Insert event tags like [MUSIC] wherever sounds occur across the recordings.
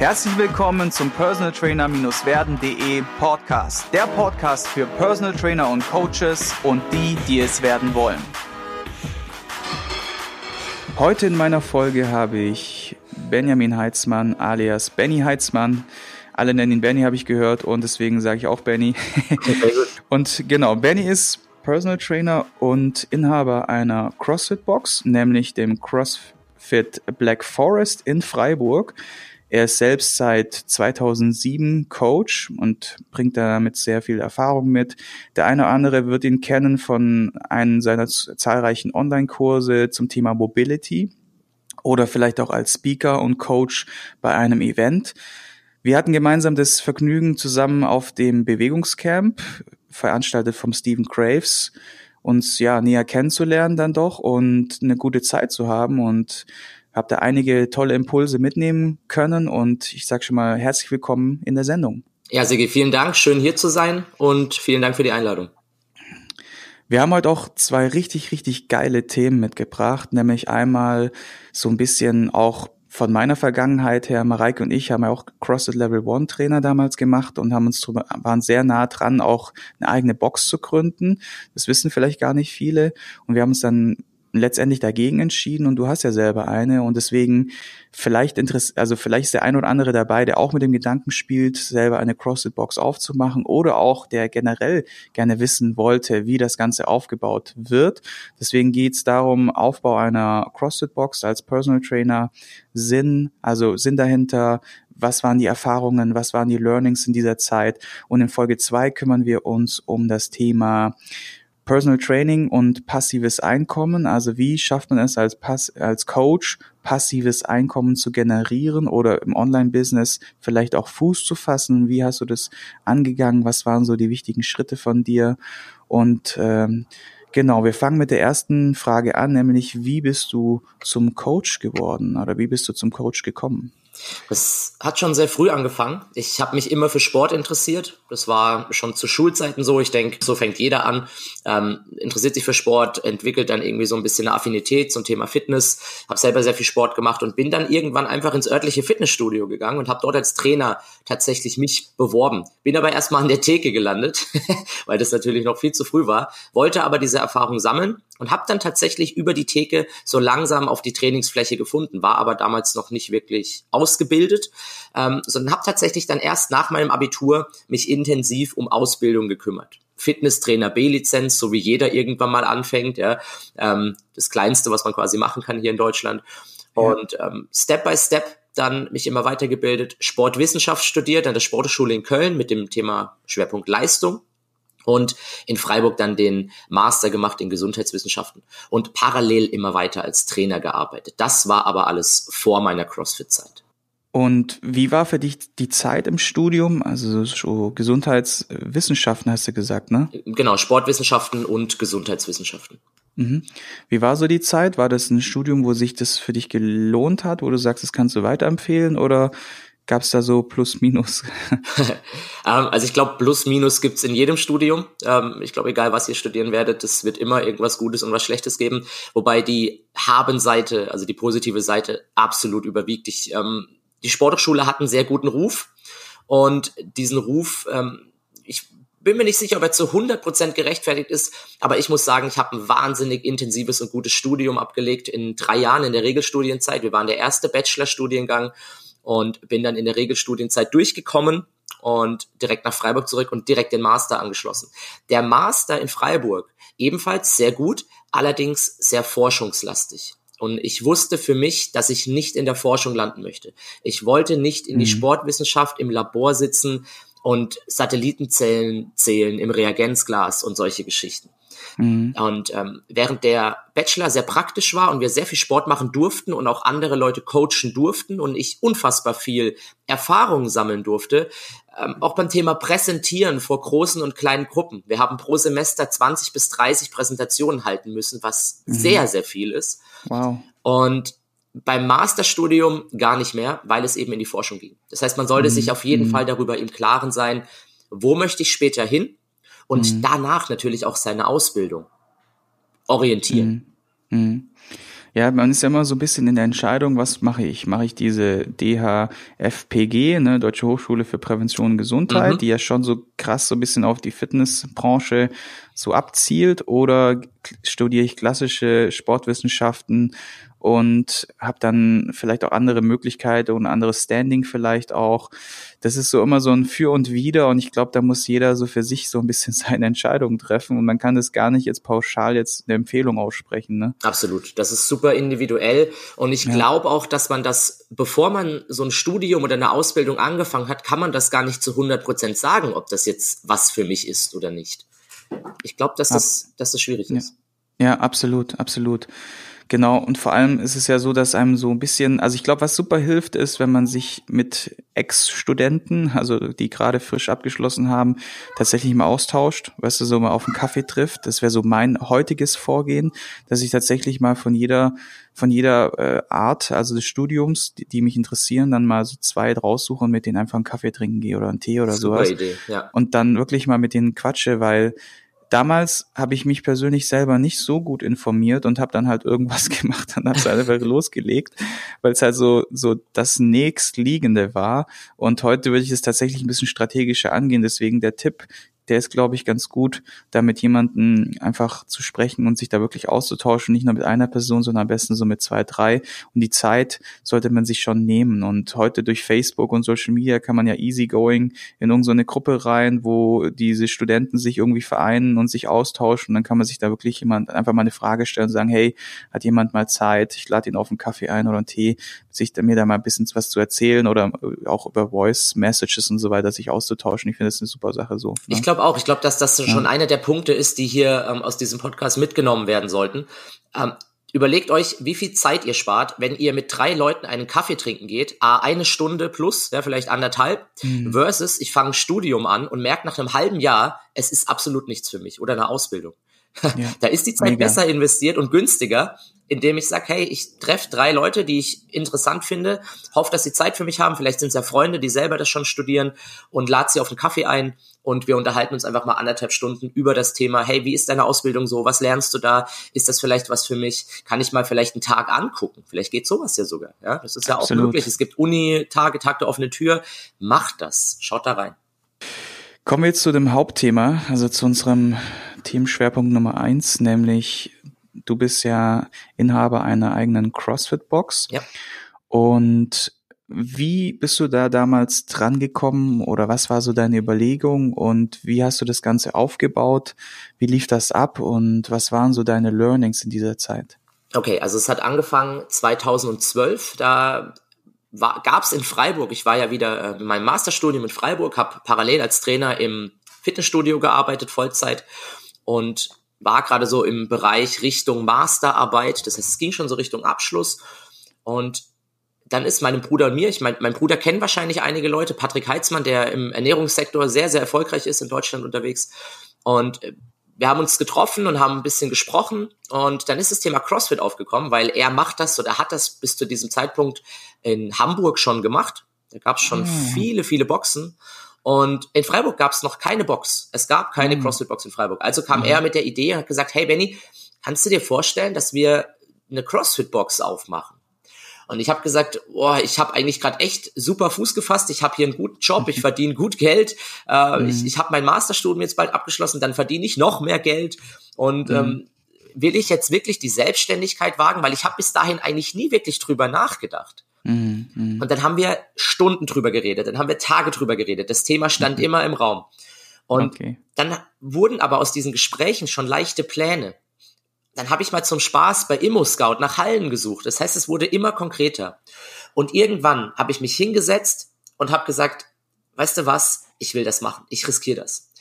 Herzlich willkommen zum Personal Trainer-werden.de Podcast. Der Podcast für Personal Trainer und Coaches und die, die es werden wollen. Heute in meiner Folge habe ich Benjamin Heitzmann alias Benny Heitzmann. Alle nennen ihn Benny, habe ich gehört, und deswegen sage ich auch Benny. [LAUGHS] und genau, Benny ist Personal Trainer und Inhaber einer CrossFit Box, nämlich dem CrossFit Black Forest in Freiburg. Er ist selbst seit 2007 Coach und bringt damit sehr viel Erfahrung mit. Der eine oder andere wird ihn kennen von einem seiner zahlreichen Online-Kurse zum Thema Mobility oder vielleicht auch als Speaker und Coach bei einem Event. Wir hatten gemeinsam das Vergnügen, zusammen auf dem Bewegungscamp, veranstaltet vom Stephen Graves, uns ja näher kennenzulernen dann doch und eine gute Zeit zu haben und habe da einige tolle Impulse mitnehmen können und ich sage schon mal herzlich willkommen in der Sendung. Ja, Sigi, vielen Dank, schön hier zu sein und vielen Dank für die Einladung. Wir haben heute auch zwei richtig, richtig geile Themen mitgebracht, nämlich einmal so ein bisschen auch von meiner Vergangenheit her, Mareike und ich haben ja auch CrossFit Level One Trainer damals gemacht und haben uns drüber, waren sehr nah dran, auch eine eigene Box zu gründen. Das wissen vielleicht gar nicht viele. Und wir haben uns dann letztendlich dagegen entschieden und du hast ja selber eine und deswegen vielleicht interess also vielleicht ist der ein oder andere dabei, der auch mit dem Gedanken spielt, selber eine CrossFit Box aufzumachen oder auch der generell gerne wissen wollte, wie das Ganze aufgebaut wird. Deswegen geht es darum, Aufbau einer CrossFit Box als Personal Trainer, Sinn, also Sinn dahinter, was waren die Erfahrungen, was waren die Learnings in dieser Zeit und in Folge zwei kümmern wir uns um das Thema Personal Training und passives Einkommen. Also wie schafft man es als, Pass als Coach, passives Einkommen zu generieren oder im Online-Business vielleicht auch Fuß zu fassen? Wie hast du das angegangen? Was waren so die wichtigen Schritte von dir? Und ähm, genau, wir fangen mit der ersten Frage an, nämlich wie bist du zum Coach geworden oder wie bist du zum Coach gekommen? Das hat schon sehr früh angefangen. Ich habe mich immer für Sport interessiert. Das war schon zu Schulzeiten so. Ich denke, so fängt jeder an. Ähm, interessiert sich für Sport, entwickelt dann irgendwie so ein bisschen eine Affinität zum Thema Fitness. Habe selber sehr viel Sport gemacht und bin dann irgendwann einfach ins örtliche Fitnessstudio gegangen und habe dort als Trainer tatsächlich mich beworben. Bin aber erstmal an der Theke gelandet, [LAUGHS] weil das natürlich noch viel zu früh war. Wollte aber diese Erfahrung sammeln und habe dann tatsächlich über die Theke so langsam auf die Trainingsfläche gefunden, war aber damals noch nicht wirklich ausgebildet, ähm, sondern habe tatsächlich dann erst nach meinem Abitur mich intensiv um Ausbildung gekümmert. Fitnesstrainer B-Lizenz, so wie jeder irgendwann mal anfängt, ja, ähm, das Kleinste, was man quasi machen kann hier in Deutschland. Und ähm, Step by Step dann mich immer weitergebildet, Sportwissenschaft studiert an der Sportschule in Köln mit dem Thema Schwerpunkt Leistung und in Freiburg dann den Master gemacht in Gesundheitswissenschaften und parallel immer weiter als Trainer gearbeitet. Das war aber alles vor meiner CrossFit-Zeit. Und wie war für dich die Zeit im Studium? Also so Gesundheitswissenschaften hast du gesagt, ne? Genau, Sportwissenschaften und Gesundheitswissenschaften. Mhm. Wie war so die Zeit? War das ein Studium, wo sich das für dich gelohnt hat, wo du sagst, das kannst du weiterempfehlen? Oder Gab es da so Plus, Minus? [LAUGHS] Ähm, also ich glaube, Plus, Minus gibt's in jedem Studium. Ähm, ich glaube, egal was ihr studieren werdet, es wird immer irgendwas Gutes und was Schlechtes geben. Wobei die Haben-Seite, also die positive Seite, absolut überwiegt. Ich, ähm, die Sporthochschule hat einen sehr guten Ruf und diesen Ruf, ich bin mir nicht sicher, ob er zu 100% gerechtfertigt ist, aber ich muss sagen, ich habe ein wahnsinnig intensives und gutes Studium abgelegt in drei Jahren in der Regelstudienzeit. Wir waren der erste Bachelorstudiengang und bin dann in der Regelstudienzeit durchgekommen und direkt nach Freiburg zurück und direkt den Master angeschlossen. Der Master in Freiburg ebenfalls sehr gut, allerdings sehr forschungslastig. Und ich wusste für mich, dass ich nicht in der Forschung landen möchte. Ich wollte nicht in die mhm. Sportwissenschaft im Labor sitzen und Satellitenzellen zählen im Reagenzglas und solche Geschichten. Mhm. Und ähm, während der Bachelor sehr praktisch war und wir sehr viel Sport machen durften und auch andere Leute coachen durften und ich unfassbar viel Erfahrung sammeln durfte, ähm, auch beim Thema Präsentieren vor großen und kleinen Gruppen. Wir haben pro Semester 20 bis 30 Präsentationen halten müssen, was mhm. sehr, sehr viel ist. Wow. Und beim Masterstudium gar nicht mehr, weil es eben in die Forschung ging. Das heißt, man sollte mhm. sich auf jeden mhm. Fall darüber im Klaren sein, wo möchte ich später hin und mhm. danach natürlich auch seine Ausbildung orientieren. Mhm. mhm. Ja, man ist ja immer so ein bisschen in der Entscheidung, was mache ich? Mache ich diese DHFPG, ne, Deutsche Hochschule für Prävention und Gesundheit, mhm. die ja schon so krass so ein bisschen auf die Fitnessbranche so abzielt, oder studiere ich klassische Sportwissenschaften und habe dann vielleicht auch andere Möglichkeiten und anderes Standing vielleicht auch. Das ist so immer so ein Für und Wider und ich glaube, da muss jeder so für sich so ein bisschen [LAUGHS] seine Entscheidung treffen und man kann das gar nicht jetzt pauschal jetzt eine Empfehlung aussprechen. Ne? Absolut, das ist super individuell und ich ja. glaube auch, dass man das, bevor man so ein Studium oder eine Ausbildung angefangen hat, kann man das gar nicht zu 100 Prozent sagen, ob das jetzt was für mich ist oder nicht. Ich glaube, dass das, dass das schwierig ist. Ja, ja absolut, absolut. Genau, und vor allem ist es ja so, dass einem so ein bisschen, also ich glaube, was super hilft, ist, wenn man sich mit Ex-Studenten, also die gerade frisch abgeschlossen haben, tatsächlich mal austauscht, weißt du, so mal auf einen Kaffee trifft. Das wäre so mein heutiges Vorgehen, dass ich tatsächlich mal von jeder, von jeder äh, Art, also des Studiums, die, die mich interessieren, dann mal so zwei raussuche und mit denen einfach einen Kaffee trinken gehe oder einen Tee oder super sowas. Idee, ja. Und dann wirklich mal mit denen quatsche, weil damals habe ich mich persönlich selber nicht so gut informiert und habe dann halt irgendwas [LAUGHS] gemacht und habe es einfach losgelegt, weil es halt so so das nächstliegende war. Und heute würde ich es tatsächlich ein bisschen strategischer angehen. Deswegen der Tipp, der ist, glaube ich, ganz gut, da mit jemandem einfach zu sprechen und sich da wirklich auszutauschen, nicht nur mit einer Person, sondern am besten so mit zwei, drei. Und die Zeit sollte man sich schon nehmen. Und heute durch Facebook und Social Media kann man ja easygoing in irgendeine Gruppe rein, wo diese Studenten sich irgendwie vereinen und sich austauschen. Dann kann man sich da wirklich jemand einfach mal eine Frage stellen und sagen, hey, hat jemand mal Zeit? Ich lade ihn auf einen Kaffee ein oder einen Tee, sich mir da mal ein bisschen was zu erzählen oder auch über Voice Messages und so weiter sich auszutauschen. Ich finde das eine super Sache so. Ne? Ich glaube glaube auch. Ich glaube, dass das schon ja. einer der Punkte ist, die hier ähm, aus diesem Podcast mitgenommen werden sollten. Ähm, überlegt euch, wie viel Zeit ihr spart, wenn ihr mit drei Leuten einen Kaffee trinken geht, a, eine Stunde plus, ja, vielleicht anderthalb, mhm. versus ich fange ein Studium an und merke nach einem halben Jahr, es ist absolut nichts für mich oder eine Ausbildung. Ja. [LAUGHS] da ist die Zeit Mega. besser investiert und günstiger, indem ich sage, hey, ich treffe drei Leute, die ich interessant finde, hoffe, dass sie Zeit für mich haben, vielleicht sind es ja Freunde, die selber das schon studieren und lade sie auf einen Kaffee ein und wir unterhalten uns einfach mal anderthalb Stunden über das Thema, hey, wie ist deine Ausbildung so, was lernst du da, ist das vielleicht was für mich, kann ich mal vielleicht einen Tag angucken, vielleicht geht sowas ja sogar, ja, das ist ja Absolut. auch möglich, es gibt Uni-Tage, Tag der offene Tür, macht das, schaut da rein. Kommen wir jetzt zu dem Hauptthema, also zu unserem Themenschwerpunkt Nummer eins, nämlich du bist ja Inhaber einer eigenen CrossFit-Box. Ja. Und wie bist du da damals dran gekommen oder was war so deine Überlegung und wie hast du das Ganze aufgebaut? Wie lief das ab und was waren so deine Learnings in dieser Zeit? Okay, also es hat angefangen 2012. Da gab es in Freiburg, ich war ja wieder äh, in meinem Masterstudium in Freiburg, habe parallel als Trainer im Fitnessstudio gearbeitet, Vollzeit und war gerade so im Bereich Richtung Masterarbeit. Das heißt, es ging schon so Richtung Abschluss. Und dann ist meinem Bruder und mir, ich meine, mein Bruder kennt wahrscheinlich einige Leute, Patrick Heitzmann, der im Ernährungssektor sehr, sehr erfolgreich ist in Deutschland unterwegs. Und äh, wir haben uns getroffen und haben ein bisschen gesprochen und dann ist das Thema CrossFit aufgekommen, weil er macht das oder hat das bis zu diesem Zeitpunkt in Hamburg schon gemacht. Da gab es schon mhm. viele, viele Boxen und in Freiburg gab es noch keine Box. Es gab keine mhm. CrossFit-Box in Freiburg. Also kam mhm. er mit der Idee und hat gesagt, hey Benny, kannst du dir vorstellen, dass wir eine CrossFit-Box aufmachen? Und ich habe gesagt, oh, ich habe eigentlich gerade echt super Fuß gefasst. Ich habe hier einen guten Job, ich [LAUGHS] verdiene gut Geld. Äh, mhm. Ich, ich habe mein Masterstudium jetzt bald abgeschlossen, dann verdiene ich noch mehr Geld. Und mhm. ähm, will ich jetzt wirklich die Selbstständigkeit wagen? Weil ich habe bis dahin eigentlich nie wirklich drüber nachgedacht. Mhm, und dann haben wir Stunden drüber geredet, dann haben wir Tage drüber geredet. Das Thema stand mhm. immer im Raum. Und okay. dann wurden aber aus diesen Gesprächen schon leichte Pläne. Dann habe ich mal zum Spaß bei Immo Scout nach Hallen gesucht. Das heißt, es wurde immer konkreter. Und irgendwann habe ich mich hingesetzt und habe gesagt, weißt du was, ich will das machen, ich riskiere das.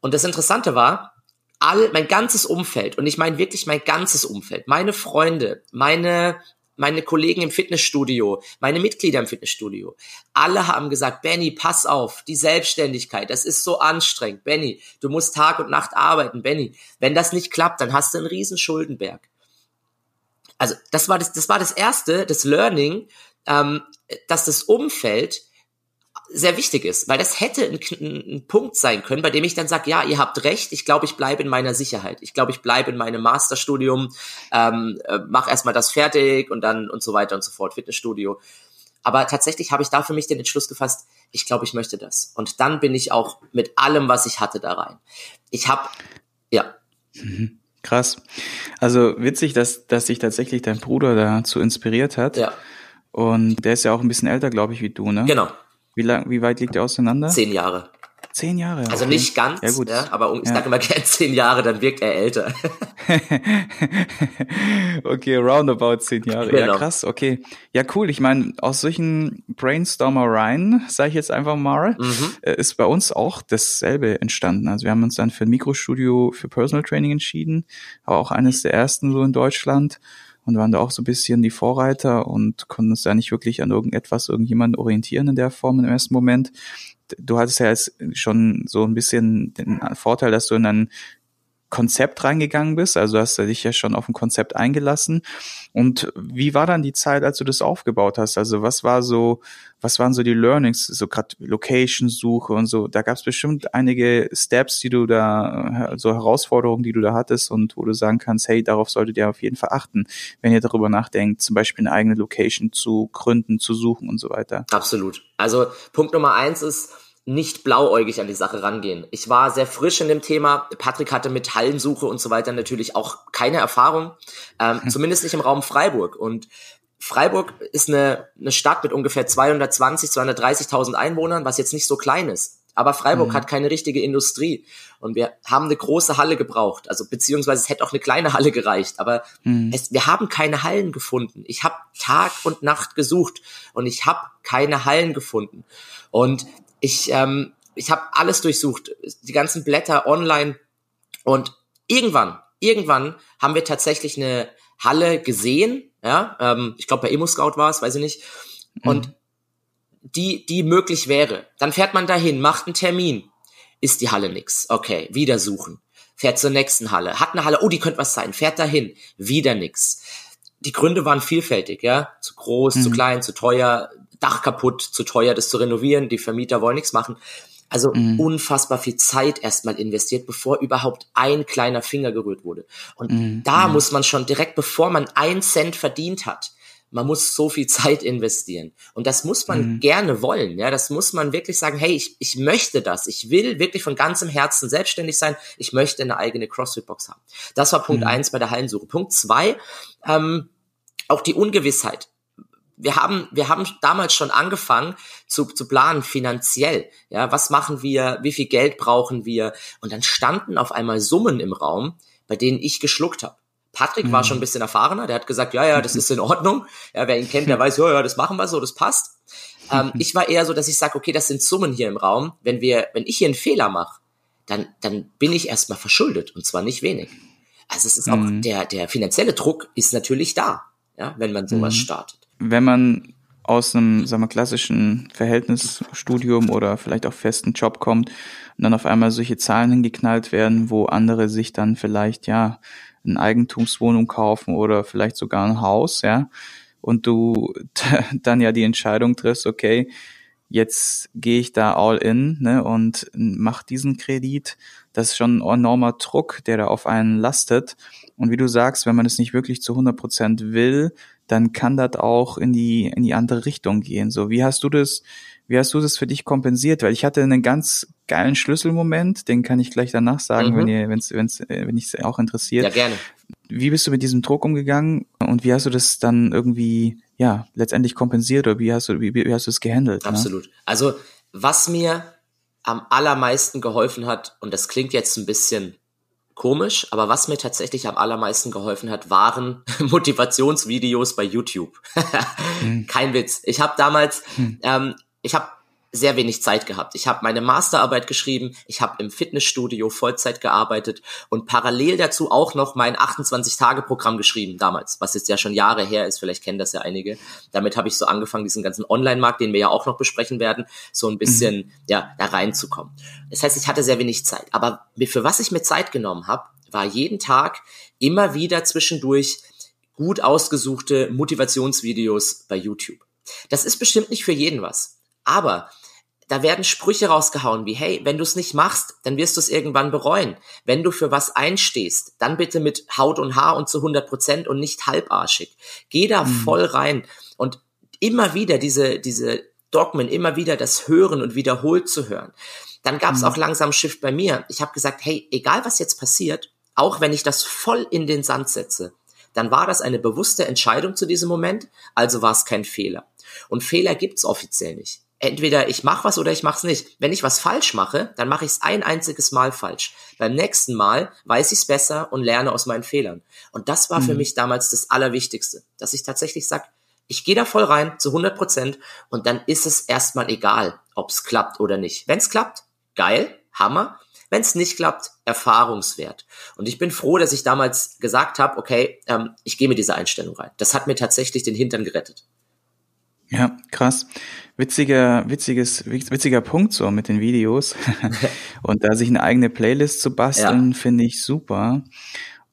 Und das Interessante war, all mein ganzes Umfeld, und ich meine wirklich mein ganzes Umfeld, meine Freunde, meine meine Kollegen im Fitnessstudio, meine Mitglieder im Fitnessstudio, alle haben gesagt, Benny, pass auf, die Selbstständigkeit, das ist so anstrengend. Benny, du musst Tag und Nacht arbeiten. Benny, wenn das nicht klappt, dann hast du einen riesen Schuldenberg. Also das war das, das war das erste, das Learning, ähm, dass das Umfeld sehr wichtig ist, weil das hätte ein, ein Punkt sein können, bei dem ich dann sage, ja, ihr habt recht, ich glaube, ich bleibe in meiner Sicherheit. Ich glaube, ich bleibe in meinem Masterstudium, ähm, äh, mach erstmal das fertig und dann und so weiter und so fort, Fitnessstudio. Aber tatsächlich habe ich da für mich den Entschluss gefasst, ich glaube, ich möchte das. Und dann bin ich auch mit allem, was ich hatte, da rein. Ich habe, ja. Mhm. Krass. Also witzig, dass, dass sich tatsächlich dein Bruder dazu inspiriert hat. Ja. Und der ist ja auch ein bisschen älter, glaube ich, wie du, ne? Genau. Wie lang, wie weit liegt ihr auseinander? Zehn Jahre. Zehn Jahre. Also nicht ganz, ja, gut. Ja, aber ich ja. sage immer gern zehn Jahre, dann wirkt er älter. [LAUGHS] okay, roundabout zehn Jahre. Genau. Ja, krass, okay. Ja, cool. Ich meine, aus solchen Brainstormereien, [LAUGHS] sage ich jetzt einfach mal, mhm. Äh, ist bei uns auch dasselbe entstanden. Also wir haben uns dann für ein Mikrostudio für Personal Training entschieden, aber auch eines der ersten so in Deutschland und waren da auch so ein bisschen die Vorreiter und konnten uns da nicht wirklich an irgendetwas, irgendjemanden orientieren in der Form im ersten Moment. Du hattest ja jetzt schon so ein bisschen den Vorteil, dass du in ein Konzept reingegangen bist. Also hast du dich ja schon auf ein Konzept eingelassen. Und wie war dann die Zeit, als du das aufgebaut hast? Also was war so, was waren so die Learnings, so gerade Location-Suche und so? Da gab es bestimmt einige Steps, die du da, so Herausforderungen, die du da hattest und wo du sagen kannst, hey, darauf solltet ihr auf jeden Fall achten, wenn ihr darüber nachdenkt, zum Beispiel eine eigene Location zu gründen, zu suchen und so weiter. Absolut. Also Punkt Nummer eins ist, nicht blauäugig an die Sache rangehen. Ich war sehr frisch in dem Thema. Patrick hatte mit Hallensuche und so weiter natürlich auch keine Erfahrung, ähm, hm. [LAUGHS] zumindest nicht im Raum Freiburg. Und Freiburg ist eine, eine Stadt mit ungefähr 220, 230.000 Einwohnern, was jetzt nicht so klein ist. Aber Freiburg mhm. hat keine richtige Industrie. Und wir haben eine große Halle gebraucht. Also beziehungsweise es hätte auch eine kleine Halle gereicht. Aber mhm. es, wir haben keine Hallen gefunden. Ich habe Tag und Nacht gesucht und ich habe keine Hallen gefunden. Und ich, ähm, ich habe alles durchsucht, die ganzen Blätter online und irgendwann, irgendwann haben wir tatsächlich eine Halle gesehen, ja, ähm, ich glaube bei Emo Scout war es, weiß ich nicht, mhm. und die, die möglich wäre. Dann fährt man dahin, macht einen Termin, ist die Halle nix, okay, wieder suchen, fährt zur nächsten Halle, hat eine Halle, oh, die könnte was sein, fährt dahin, wieder nix. Die Gründe waren vielfältig, ja, zu groß, mhm. zu klein, zu teuer, Dach kaputt, zu teuer, das zu renovieren, die Vermieter wollen nichts machen. Also mhm. unfassbar viel Zeit erstmal investiert, bevor überhaupt ein kleiner Finger gerührt wurde. Und mhm. da mhm. muss man schon direkt, bevor man ein Cent verdient hat, man muss so viel [LAUGHS] Zeit investieren. Und das muss man mhm. gerne wollen. Ja, das muss man wirklich sagen, hey, ich, ich möchte das. Ich will wirklich von ganzem Herzen selbstständig sein. Ich möchte eine eigene CrossFit-Box haben. Das war Punkt mhm. eins bei der Hallensuche. Punkt zwei, ähm, auch die Ungewissheit wir haben, wir haben damals schon angefangen zu, zu planen finanziell. Ja, was machen wir? Wie viel Geld brauchen wir? Und dann standen auf einmal Summen im Raum, bei denen ich geschluckt habe. Patrick mhm. war schon ein bisschen erfahrener, der hat gesagt, ja, ja, das ist in Ordnung. Ja, wer ihn kennt, der [LAUGHS] weiß, ja, ja, das machen wir so, das passt. Ähm, [LAUGHS] ich war eher so, dass ich sage, okay, das sind Summen hier im Raum. Wenn wir, wenn ich hier einen Fehler mache, dann, dann bin ich erstmal verschuldet und zwar nicht wenig. Also es ist auch mhm. der, der finanzielle Druck ist natürlich da, ja, wenn man sowas mhm. startet wenn man aus einem, sagen wir, klassischen Verhältnisstudium oder vielleicht auch festen Job kommt und dann auf einmal solche Zahlen hingeknallt werden, wo andere sich dann vielleicht, ja, eine Eigentumswohnung kaufen oder vielleicht sogar ein Haus, ja, und du [LAUGHS] dann ja die Entscheidung triffst, okay, jetzt gehe ich da all in ne, und mach diesen Kredit. Das ist schon ein enormer Druck, der da auf einen lastet. Und wie du sagst, wenn man es nicht wirklich zu 100 Prozent will, dann kann das auch in die, in die andere Richtung gehen. So, wie hast du das, wie hast du das für dich kompensiert? Weil ich hatte einen ganz geilen Schlüsselmoment, den kann ich gleich danach sagen, mhm. wenn ihr, wenn's, wenn's, äh, wenn ich auch interessiert. Ja, gerne. Wie bist du mit diesem Druck umgegangen und wie hast du das dann irgendwie, ja, letztendlich kompensiert oder wie hast du, wie, wie hast du es gehandelt? Ne? Absolut. Ne? Also, was mir am allermeisten geholfen hat, und das klingt jetzt ein bisschen komisch, aber was mir tatsächlich am allermeisten geholfen hat, waren [LAUGHS] Motivationsvideos bei YouTube. [LAUGHS] hm. Kein Witz. Ich habe damals, hm. ähm, ich habe sehr wenig Zeit gehabt. Ich habe meine Masterarbeit geschrieben, ich habe im Fitnessstudio Vollzeit gearbeitet und parallel dazu auch noch mein 28-Tage-Programm geschrieben damals, was jetzt ja schon Jahre her ist, vielleicht kennen das ja einige. Damit habe ich so angefangen, diesen ganzen Online-Markt, den wir ja auch noch besprechen werden, so ein bisschen mhm. ja da reinzukommen. Das heißt, ich hatte sehr wenig Zeit. Aber für was ich mir Zeit genommen habe, war jeden Tag immer wieder zwischendurch gut ausgesuchte Motivationsvideos bei YouTube. Das ist bestimmt nicht für jeden was. Aber da werden Sprüche rausgehauen wie, hey, wenn du es nicht machst, dann wirst du es irgendwann bereuen. Wenn du für was einstehst, dann bitte mit Haut und Haar und zu 100 Prozent und nicht halbarschig. Geh da mhm. voll rein und immer wieder diese, diese Dogmen, immer wieder das Hören und wiederholt zu hören. Dann gab es mhm. auch langsam Shift bei mir. Ich habe gesagt, hey, egal was jetzt passiert, auch wenn ich das voll in den Sand setze, dann war das eine bewusste Entscheidung zu diesem Moment, also war es kein Fehler. Und Fehler gibt's offiziell nicht entweder ich mache was oder ich mache es nicht. Wenn ich was falsch mache, dann mache ich es ein einziges Mal falsch. Beim nächsten Mal weiß ich es besser und lerne aus meinen Fehlern. Und das war mhm. für mich damals das Allerwichtigste, dass ich tatsächlich sage, ich gehe da voll rein zu 100 Prozent und dann ist es erstmal egal, ob es klappt oder nicht. Wenn es klappt, geil, Hammer. Wenn es nicht klappt, erfahrungswert. Und ich bin froh, dass ich damals gesagt habe, okay, ähm, ich gehe mit dieser Einstellung rein. Das hat mir tatsächlich den Hintern gerettet. Ja, krass. Witziger, witziges, witziger Punkt so mit den Videos. [LAUGHS] [LAUGHS] und da sich eine eigene Playlist zu basteln, ja. finde ich super.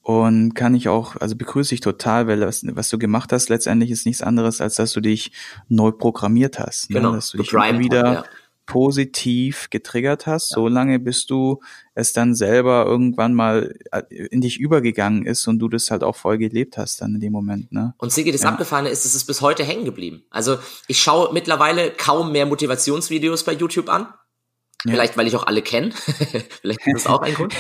Und kann ich auch, also begrüße ich total, weil was, was du gemacht hast, letztendlich ist nichts anderes, als dass du dich neu programmiert hast. Ne? Genau. Dass du dich immer wieder, ja positiv getriggert hast, ja. so lange bis du es dann selber irgendwann mal äh, in dich übergegangen ist und du das halt auch voll gelebt hast dann in dem Moment. Ne? Und Sigi, das ja. Abgefahrene ist, es ist bis heute hängen geblieben. Also ich schaue mittlerweile kaum mehr Motivationsvideos bei YouTube an. Ja. Vielleicht, weil ich auch alle kenne. [LAUGHS] Vielleicht ist das auch ein Grund.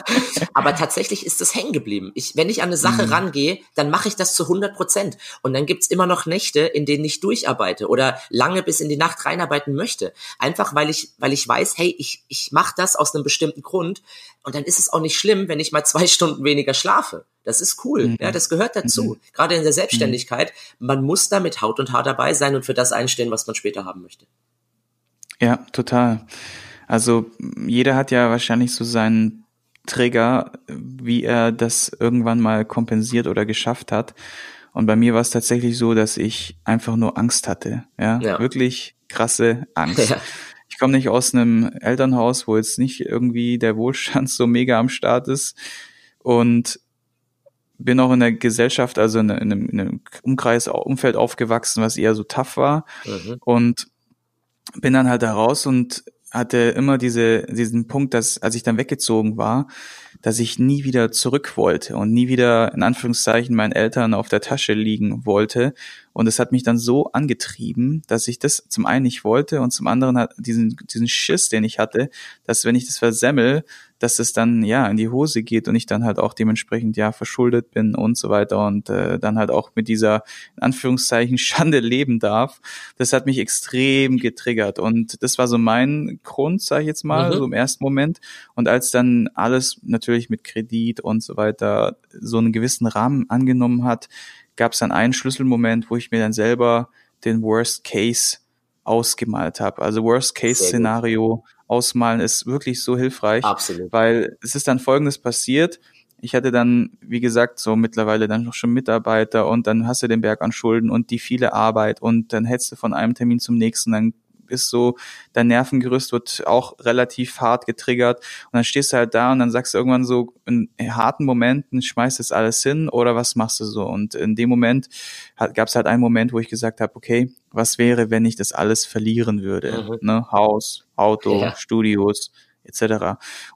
[LAUGHS] Aber tatsächlich ist es hängen geblieben. Ich, wenn ich an eine Sache mhm. rangehe, dann mache ich das zu 100 Prozent. Und dann gibt's immer noch Nächte, in denen ich durcharbeite oder lange bis in die Nacht reinarbeiten möchte. Einfach, weil ich, weil ich weiß, hey, ich, ich mache das aus einem bestimmten Grund. Und dann ist es auch nicht schlimm, wenn ich mal zwei [LAUGHS] Stunden weniger schlafe. Das ist cool. Mhm. Ja, das gehört dazu. Mhm. Gerade in der Selbstständigkeit. Man muss da mit Haut und Haar dabei sein und für das einstehen, was man später haben möchte. Ja, total. Also jeder hat ja wahrscheinlich so seinen Trigger, wie er das irgendwann mal kompensiert oder geschafft hat. Und bei mir war es tatsächlich so, dass ich einfach nur Angst hatte. Ja, ja. wirklich krasse Angst. [LAUGHS] Ja. Ich komme nicht aus einem Elternhaus, wo jetzt nicht irgendwie der Wohlstand so mega am Start ist. Und bin auch in der Gesellschaft, also in einem, in einem Umkreis, Umfeld aufgewachsen, was eher so tough war. Mhm. Und bin dann halt da raus und hatte immer diese, diesen Punkt, dass als ich dann weggezogen war, dass ich nie wieder zurück wollte und nie wieder in Anführungszeichen meinen Eltern auf der Tasche liegen wollte. Und es hat mich dann so angetrieben, dass ich das zum einen nicht wollte und zum anderen hat diesen, diesen Schiss, den ich hatte, dass wenn ich das versemmel, dass es dann ja in die Hose geht und ich dann halt auch dementsprechend ja verschuldet bin und so weiter und äh, dann halt auch mit dieser in Anführungszeichen [LAUGHS] Schande leben darf. Das hat mich extrem getriggert und das war so mein Grund, sage ich jetzt mal, mhm. so im ersten Moment. Und als dann alles natürlich mit Kredit und so weiter so einen gewissen Rahmen angenommen hat, gab es dann einen Schlüsselmoment, wo ich mir dann selber den Worst Case ausgemalt habe. Also Worst Case Szenario ausmalen ist wirklich so hilfreich. Absolut. Weil es ist dann Folgendes passiert. Ich hatte dann, wie gesagt, so mittlerweile dann noch schon Mitarbeiter und dann hast du den Berg an Schulden und die viele Arbeit und dann hättest du von einem Termin zum nächsten, dann ist so, dein Nervengerüst wird auch relativ hart getriggert und dann stehst du halt da und dann sagst du irgendwann so in harten Momenten, schmeißt das alles hin oder was machst du so? Und in dem Moment gab es halt einen Moment, wo ich gesagt habe, okay, was wäre, wenn ich das alles verlieren würde? Mhm. Ne? Haus, Auto, ja. Studios, etc.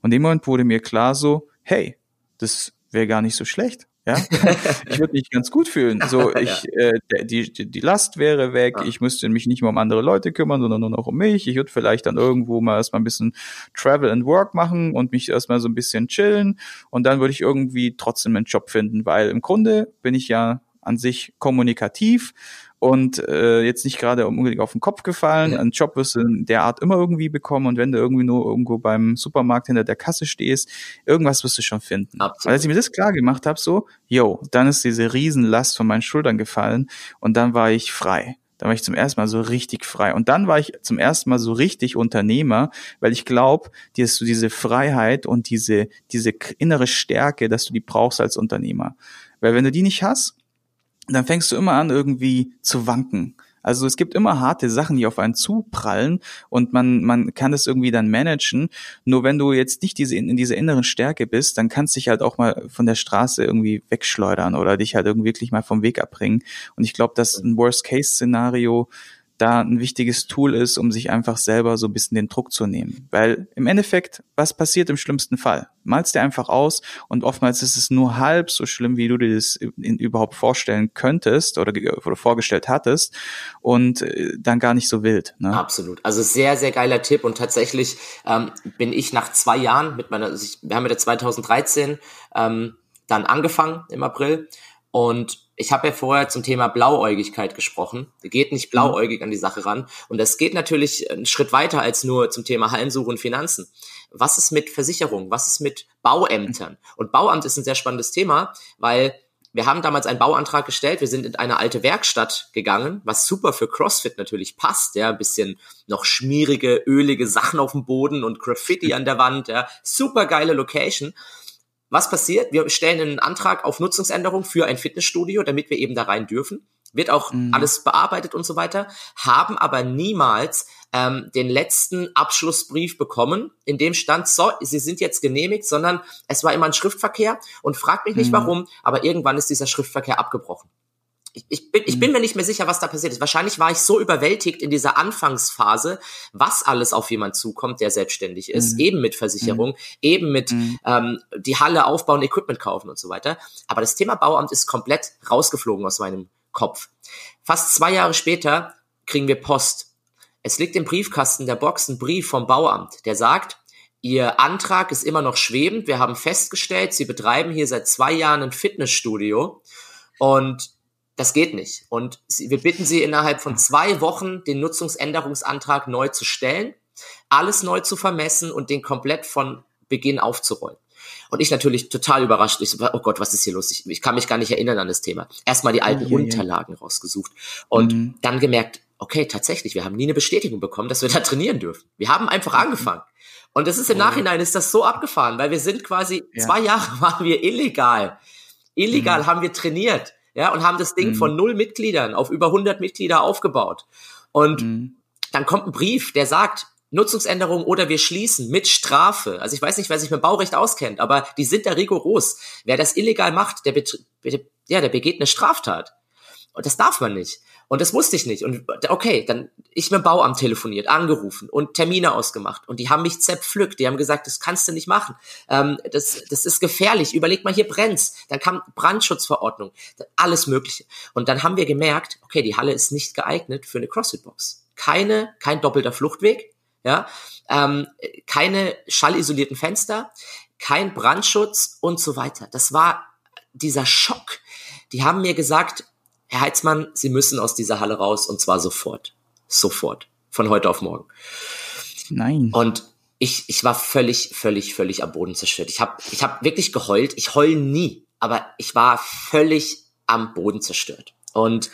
Und in dem Moment wurde mir klar so, hey, das wäre gar nicht so schlecht. Ja, [LAUGHS] ich würde mich ganz gut fühlen. So, [LAUGHS] ich, ja. äh, die, die, Last wäre weg. Ja. Ich müsste mich nicht mehr um andere Leute kümmern, sondern nur noch um mich. Ich würde vielleicht dann irgendwo mal erstmal ein bisschen Travel and Work machen und mich erstmal so ein bisschen chillen. Und dann würde ich irgendwie trotzdem einen Job finden, weil im Grunde bin ich ja an sich kommunikativ und äh, jetzt nicht gerade unbedingt auf den Kopf gefallen. Ja. Einen Job wirst du in der Art immer irgendwie bekommen und wenn du irgendwie nur irgendwo beim Supermarkt hinter der Kasse stehst, irgendwas wirst du schon finden. Absolut. Als ich mir das klar gemacht habe, so, yo, dann ist diese Riesenlast von meinen Schultern gefallen und dann war ich frei. Dann war ich zum ersten Mal so richtig frei. Und dann war ich zum ersten Mal so richtig Unternehmer, weil ich glaube, dass du diese Freiheit und diese, diese innere Stärke, dass du die brauchst als Unternehmer. Weil wenn du die nicht hast, dann fängst du immer an, irgendwie zu wanken. Also es gibt immer harte Sachen, die auf einen zuprallen und man, man kann das irgendwie dann managen. Nur wenn du jetzt nicht diese, in dieser inneren Stärke bist, dann kannst du dich halt auch mal von der Straße irgendwie wegschleudern oder dich halt irgendwie wirklich mal vom Weg abbringen. Und ich glaube, dass ein Worst-Case-Szenario da ein wichtiges Tool ist, um sich einfach selber so ein bisschen den Druck zu nehmen. Weil im Endeffekt, was passiert im schlimmsten Fall? Malst dir einfach aus und oftmals ist es nur halb so schlimm, wie du dir das überhaupt vorstellen könntest oder, oder vorgestellt hattest und äh, dann gar nicht so wild. Ne? Absolut. Also sehr, sehr geiler Tipp und tatsächlich ähm, bin ich nach zwei Jahren mit meiner, also ich, wir haben ja 2013 ähm, dann angefangen im April und ich habe ja vorher zum Thema Blauäugigkeit gesprochen. Geht nicht blauäugig an die Sache ran. Und das geht natürlich einen Schritt weiter als nur zum Thema Hallensuche und Finanzen. Was ist mit Versicherung? Was ist mit Bauämtern? Und Bauamt ist ein sehr spannendes Thema, weil wir haben damals einen Bauantrag gestellt. Wir sind in eine alte Werkstatt gegangen, was super für CrossFit natürlich passt. Ja, ein bisschen noch schmierige, ölige Sachen auf dem Boden und Graffiti an der Wand. Ja, super geile Location. Was passiert? Wir stellen einen Antrag auf Nutzungsänderung für ein Fitnessstudio, damit wir eben da rein dürfen. Wird auch mhm. alles bearbeitet und so weiter, haben aber niemals ähm, den letzten Abschlussbrief bekommen, in dem stand, so, sie sind jetzt genehmigt, sondern es war immer ein Schriftverkehr und fragt mich nicht mhm. warum, aber irgendwann ist dieser Schriftverkehr abgebrochen ich, ich, bin, ich bin mhm. mir nicht mehr sicher, was da passiert ist. Wahrscheinlich war ich so überwältigt in dieser Anfangsphase, was alles auf jemand zukommt, der selbstständig ist, mhm. eben mit Versicherung, mhm. eben mit mhm. ähm, die Halle aufbauen, Equipment kaufen und so weiter. Aber das Thema Bauamt ist komplett rausgeflogen aus meinem Kopf. Fast zwei Jahre später kriegen wir Post. Es liegt im Briefkasten der Box ein Brief vom Bauamt, der sagt, Ihr Antrag ist immer noch schwebend. Wir haben festgestellt, Sie betreiben hier seit zwei Jahren ein Fitnessstudio und das geht nicht. Und wir bitten Sie innerhalb von zwei Wochen den Nutzungsänderungsantrag neu zu stellen, alles neu zu vermessen und den komplett von Beginn aufzurollen. Und ich natürlich total überrascht. Ich so, oh Gott, was ist hier los? Ich, ich kann mich gar nicht erinnern an das Thema. Erstmal die alten oh, Unterlagen ja. rausgesucht und mhm. dann gemerkt, okay, tatsächlich, wir haben nie eine Bestätigung bekommen, dass wir da trainieren dürfen. Wir haben einfach mhm. angefangen. Und das ist im Nachhinein ist das so abgefahren, weil wir sind quasi ja. zwei [LAUGHS] Jahre waren wir illegal. Illegal mhm. haben wir trainiert ja, und haben das Ding mhm. von null Mitgliedern auf über 100 Mitglieder aufgebaut. Und mhm. dann kommt ein Brief, der sagt, Nutzungsänderung oder wir schließen mit Strafe. Also ich weiß nicht, wer sich mit Baurecht auskennt, aber die sind da rigoros. Wer das illegal macht, der, ja, der begeht eine Straftat. Und das darf man nicht. Und das wusste ich nicht. Und okay, dann ich mit dem Bauamt telefoniert, angerufen und Termine ausgemacht. Und die haben mich zerpflückt. Die haben gesagt, das kannst du nicht machen. Ähm, das, das ist gefährlich. Überleg mal, hier brennt's. Dann kam Brandschutzverordnung, alles Mögliche. Und dann haben wir gemerkt, okay, die Halle ist nicht geeignet für eine CrossFit-Box. Keine, kein doppelter Fluchtweg, ja, ähm, keine schallisolierten Fenster, kein Brandschutz und so weiter. Das war dieser Schock. Die haben mir gesagt, Herr Heitzmann, Sie müssen aus dieser Halle raus und zwar sofort. Sofort. Von heute auf morgen. Nein. Und ich, ich war völlig, völlig, völlig am Boden zerstört. Ich habe ich hab wirklich geheult. Ich heul nie, aber ich war völlig am Boden zerstört. Und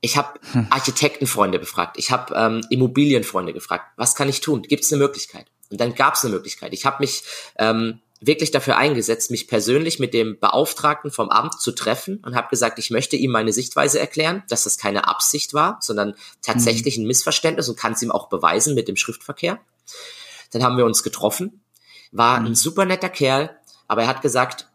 ich habe [LAUGHS] hm. Architektenfreunde befragt. Ich habe ähm, Immobilienfreunde gefragt. Was kann ich tun? Gibt es eine Möglichkeit? Und dann gab es eine Möglichkeit. Ich habe mich ähm, wirklich dafür eingesetzt, mich persönlich mit dem Beauftragten vom Amt zu treffen und habe gesagt, ich möchte ihm meine Sichtweise erklären, dass das keine Absicht war, sondern tatsächlich mhm. ein Missverständnis und kann es ihm auch beweisen mit dem Schriftverkehr. Dann haben wir uns getroffen, war mhm. ein super netter Kerl, aber er hat gesagt,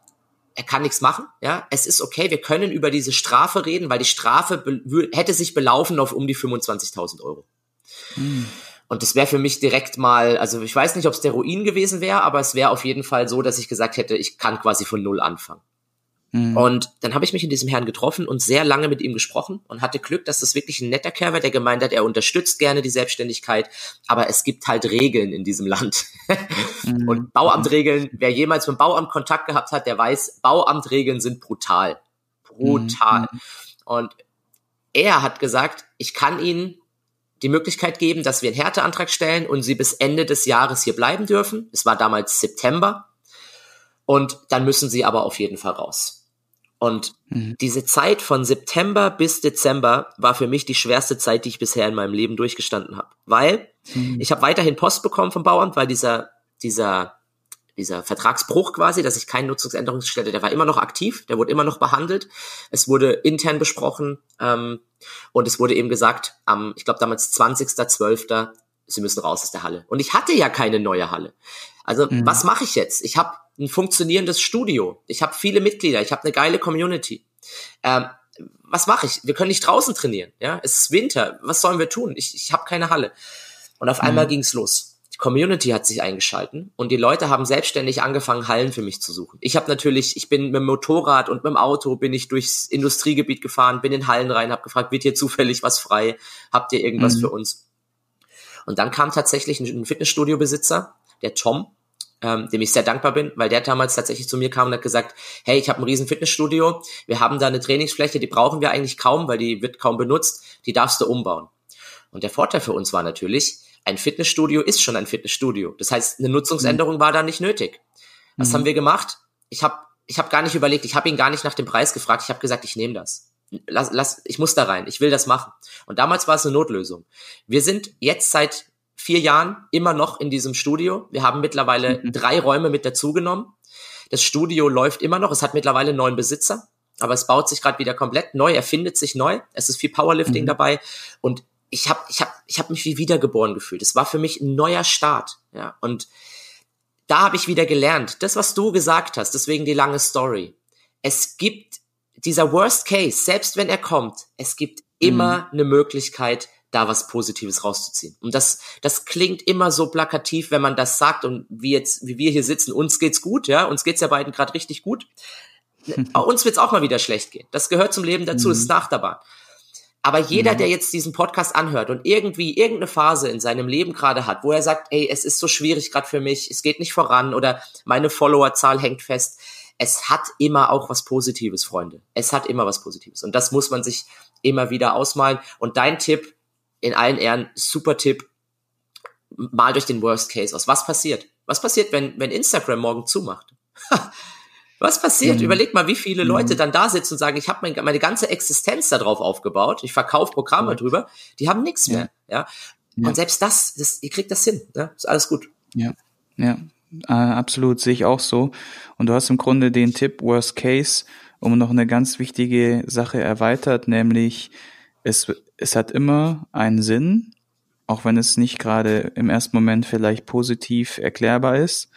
er kann nichts machen, ja, es ist okay, wir können über diese Strafe reden, weil die Strafe hätte sich belaufen auf um die 25.000 Euro. Mhm. Und das wäre für mich direkt mal, also ich weiß nicht, ob es der Ruin gewesen wäre, aber es wäre auf jeden Fall so, dass ich gesagt hätte, ich kann quasi von null anfangen. Mhm. Und dann habe ich mich in diesem Herrn getroffen und sehr lange mit ihm gesprochen und hatte Glück, dass das wirklich ein netter Kerl war, der gemeint hat, er unterstützt gerne die Selbstständigkeit, aber es gibt halt Regeln in diesem Land. [LAUGHS] mhm. Und Bauamtregeln, wer jemals mit dem Bauamt Kontakt gehabt hat, der weiß, Bauamtregeln sind brutal. Brutal. Mhm. Und er hat gesagt, ich kann Ihnen die Möglichkeit geben, dass wir einen Härteantrag stellen und sie bis Ende des Jahres hier bleiben dürfen. Es war damals September. Und dann müssen sie aber auf jeden Fall raus. Und mhm. diese Zeit von September bis Dezember war für mich die schwerste Zeit, die ich bisher in meinem Leben durchgestanden habe. Weil mhm. ich habe weiterhin Post bekommen vom Bauamt, weil dieser, dieser dieser Vertragsbruch quasi, dass ich keine Nutzungsänderungsstelle, der war immer noch aktiv, der wurde immer noch behandelt. Es wurde intern besprochen ähm, und es wurde eben gesagt, am, ich glaube damals 20.12., sie müssen raus aus der Halle. Und ich hatte ja keine neue Halle. Also mhm. was mache ich jetzt? Ich habe ein funktionierendes Studio, ich habe viele Mitglieder, ich habe eine geile Community. Ähm, was mache ich? Wir können nicht draußen trainieren. Ja, es ist Winter. Was sollen wir tun? Ich, ich habe keine Halle. Und auf einmal mhm. ging's los. Community hat sich eingeschalten und die Leute haben selbstständig angefangen, Hallen für mich zu suchen. Ich habe natürlich, ich bin mit dem Motorrad und mit dem Auto bin ich durchs Industriegebiet gefahren, bin in Hallen rein, habe gefragt, wird hier [LAUGHS] zufällig was frei? Habt ihr irgendwas mhm. für uns? Und dann kam tatsächlich ein Fitnessstudio-Besitzer, der Tom, ähm, dem ich sehr dankbar bin, weil der damals tatsächlich zu mir kam und hat gesagt, hey, ich habe ein riesen Fitnessstudio, wir haben da eine Trainingsfläche, die brauchen wir eigentlich kaum, weil die wird kaum benutzt, die darfst du umbauen. Und der Vorteil für uns war natürlich, ein Fitnessstudio ist schon ein Fitnessstudio. Das heißt, eine Nutzungsänderung mhm. war da nicht nötig. Was mhm. haben wir gemacht? Ich habe ich hab gar nicht überlegt, ich habe ihn gar nicht nach dem Preis gefragt, ich habe gesagt, ich nehme das. Lass, lass, ich muss da rein, ich will das machen. Und damals war es eine Notlösung. Wir sind jetzt seit vier Jahren immer noch in diesem Studio. Wir haben mittlerweile mhm. drei Räume mit dazugenommen. Das Studio läuft immer noch. Es hat mittlerweile neun Besitzer, aber es baut sich gerade wieder komplett neu, erfindet sich neu. Es ist viel Powerlifting mhm. dabei und ich habe ich hab, ich hab mich wie wiedergeboren gefühlt. Es war für mich ein neuer Start. Ja, und da habe ich wieder gelernt. Das, was du gesagt hast, deswegen die lange Story. Es gibt dieser Worst Case, selbst wenn er kommt, es gibt immer mhm. eine Möglichkeit, da was Positives rauszuziehen. Und das, das klingt immer so plakativ, wenn man das sagt und wie jetzt, wie wir hier sitzen, uns geht's gut, ja, uns geht's ja beiden gerade richtig gut. [LAUGHS] uns wird's auch mal wieder schlecht gehen. Das gehört zum Leben dazu, mhm. ist Nachterbahn. Aber jeder, mhm. der jetzt diesen Podcast anhört und irgendwie irgendeine Phase in seinem Leben gerade hat, wo er sagt, ey, es ist so schwierig gerade für mich, es geht nicht voran oder meine Followerzahl hängt fest, es hat immer auch was Positives, Freunde. Es hat immer was Positives. Und das muss man sich immer wieder ausmalen. Und dein Tipp, in allen Ehren, super Tipp, mal durch den Worst Case aus. Was passiert? Was passiert, wenn, wenn Instagram morgen zumacht? [LAUGHS] Was passiert? Mhm. Überleg mal, wie viele Leute mhm. dann da sitzen und sagen, ich habe mein, meine ganze Existenz darauf aufgebaut, ich verkaufe Programme ja. drüber, die haben nichts ja. mehr. Ja? ja? Und selbst das, das, ihr kriegt das hin. Ja? Ist alles gut. Ja, ja, äh, absolut, sehe ich auch so. Und du hast im Grunde den Tipp Worst Case um noch eine ganz wichtige Sache erweitert, nämlich es, es hat immer einen Sinn, auch wenn es nicht gerade im ersten Moment vielleicht positiv erklärbar ist.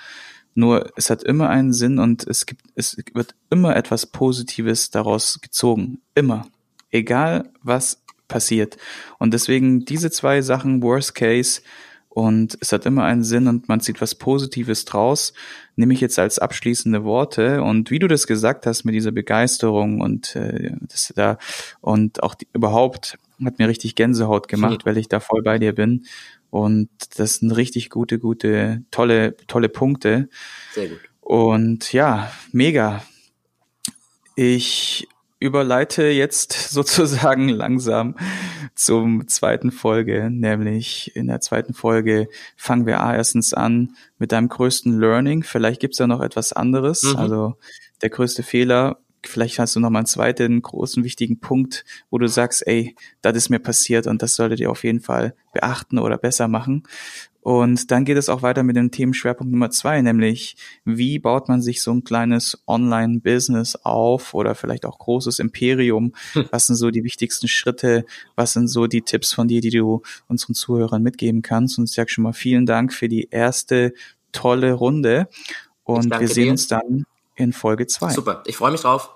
Nur es hat immer einen Sinn und es gibt, es wird immer etwas Positives daraus gezogen. Immer. Egal was passiert. Und deswegen diese zwei Sachen, Worst Case und es hat immer einen Sinn und man zieht was Positives draus, nehme ich jetzt als abschließende Worte. Und wie du das gesagt hast mit dieser Begeisterung und äh, das da und auch die, überhaupt hat mir richtig Gänsehaut gemacht, weil ich da voll bei dir bin. Und das sind richtig gute, gute, tolle, tolle Punkte. Sehr gut. Und ja, mega. Ich überleite jetzt [LAUGHS] sozusagen langsam zum zweiten Folge, nämlich in der zweiten Folge fangen wir erstens an mit deinem größten Learning. Vielleicht gibt's da noch etwas anderes. Mhm. Also der größte Fehler, vielleicht hast du noch mal einen zweiten großen wichtigen Punkt, wo du sagst, ey, das ist mir passiert und das solltet ihr auf jeden Fall beachten oder besser machen. Und dann geht es auch weiter mit dem Themenschwerpunkt Nummer zwei, nämlich wie baut man sich so ein kleines Online-Business auf oder vielleicht auch großes Imperium? Hm. Was sind so die wichtigsten Schritte? Was sind so die Tipps von dir, die du unseren Zuhörern mitgeben kannst? Und ich sage schon mal vielen Dank für die erste tolle Runde. Und wir sehen dir. uns dann in Folge zwei. Super, ich freue mich drauf.